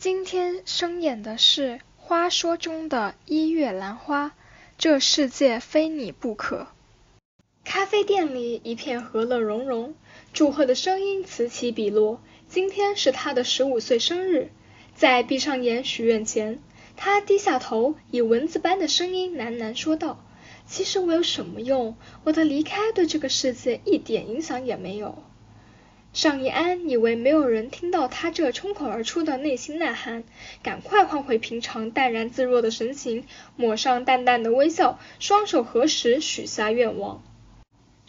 今天声演的是《花说》中的一月兰花，这世界非你不可。咖啡店里一片和乐融融，祝贺的声音此起彼落。今天是他的十五岁生日，在闭上眼许愿前，他低下头，以蚊子般的声音喃喃说道：“其实我有什么用？我的离开对这个世界一点影响也没有。”尚一安以为没有人听到他这冲口而出的内心呐喊，赶快换回平常淡然自若的神情，抹上淡淡的微笑，双手合十许下愿望。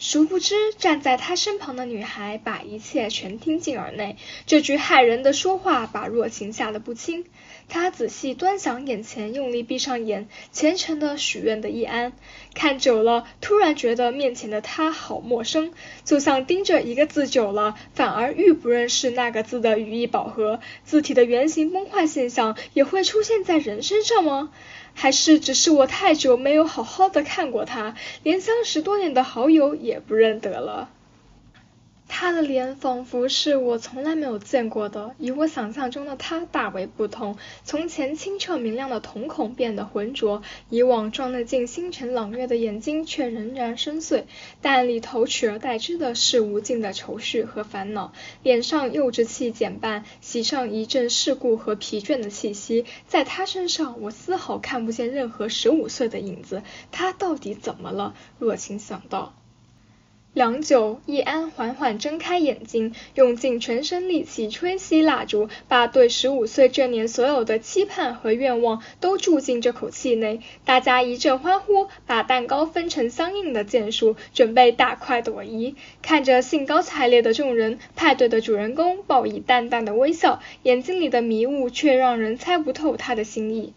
殊不知，站在他身旁的女孩把一切全听进耳内。这句骇人的说话把若晴吓得不轻。她仔细端详眼前，用力闭上眼，虔诚的许愿的易安。看久了，突然觉得面前的他好陌生，就像盯着一个字久了，反而愈不认识那个字的语义饱和。字体的原型崩坏现象也会出现在人身上吗？还是只是我太久没有好好的看过他，连相识多年的好友也不认得了。他的脸仿佛是我从来没有见过的，与我想象中的他大为不同。从前清澈明亮的瞳孔变得浑浊，以往装得进星辰朗月的眼睛却仍然深邃，但里头取而代之的是无尽的愁绪和烦恼。脸上幼稚气减半，袭上一阵世故和疲倦的气息。在他身上，我丝毫看不见任何十五岁的影子。他到底怎么了？若晴想到。良久，易安缓缓睁开眼睛，用尽全身力气吹熄蜡烛，把对十五岁这年所有的期盼和愿望都注进这口气内。大家一阵欢呼，把蛋糕分成相应的件数，准备大快朵颐。看着兴高采烈的众人，派对的主人公报以淡淡的微笑，眼睛里的迷雾却让人猜不透他的心意。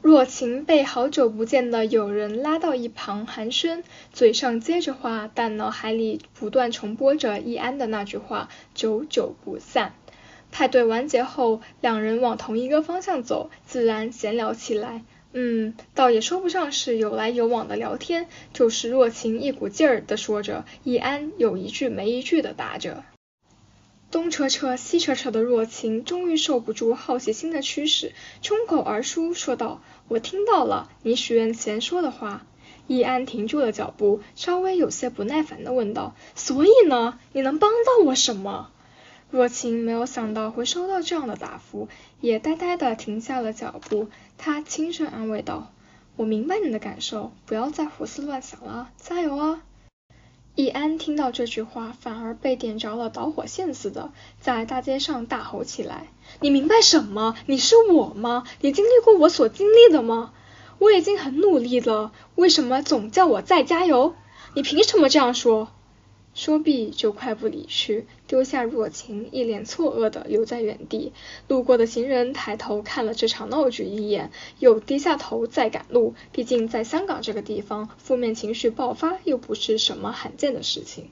若晴被好久不见的友人拉到一旁寒暄，嘴上接着话，但脑海里不断重播着易安的那句话：久久不散。派对完结后，两人往同一个方向走，自然闲聊起来。嗯，倒也说不上是有来有往的聊天，就是若晴一股劲儿的说着，易安有一句没一句的答着。东扯扯西扯扯的若晴终于受不住好奇心的驱使，冲口而出说道：“我听到了你许愿前说的话。”易安停住了脚步，稍微有些不耐烦的问道：“所以呢？你能帮到我什么？”若晴没有想到会收到这样的答复，也呆呆的停下了脚步。他轻声安慰道：“我明白你的感受，不要再胡思乱想了，加油啊！”易安听到这句话，反而被点着了导火线似的，在大街上大吼起来：“你明白什么？你是我吗？你经历过我所经历的吗？我已经很努力了，为什么总叫我再加油？你凭什么这样说？”说毕，就快步离去，丢下若晴一脸错愕的留在原地。路过的行人抬头看了这场闹剧一眼，又低下头再赶路。毕竟在香港这个地方，负面情绪爆发又不是什么罕见的事情。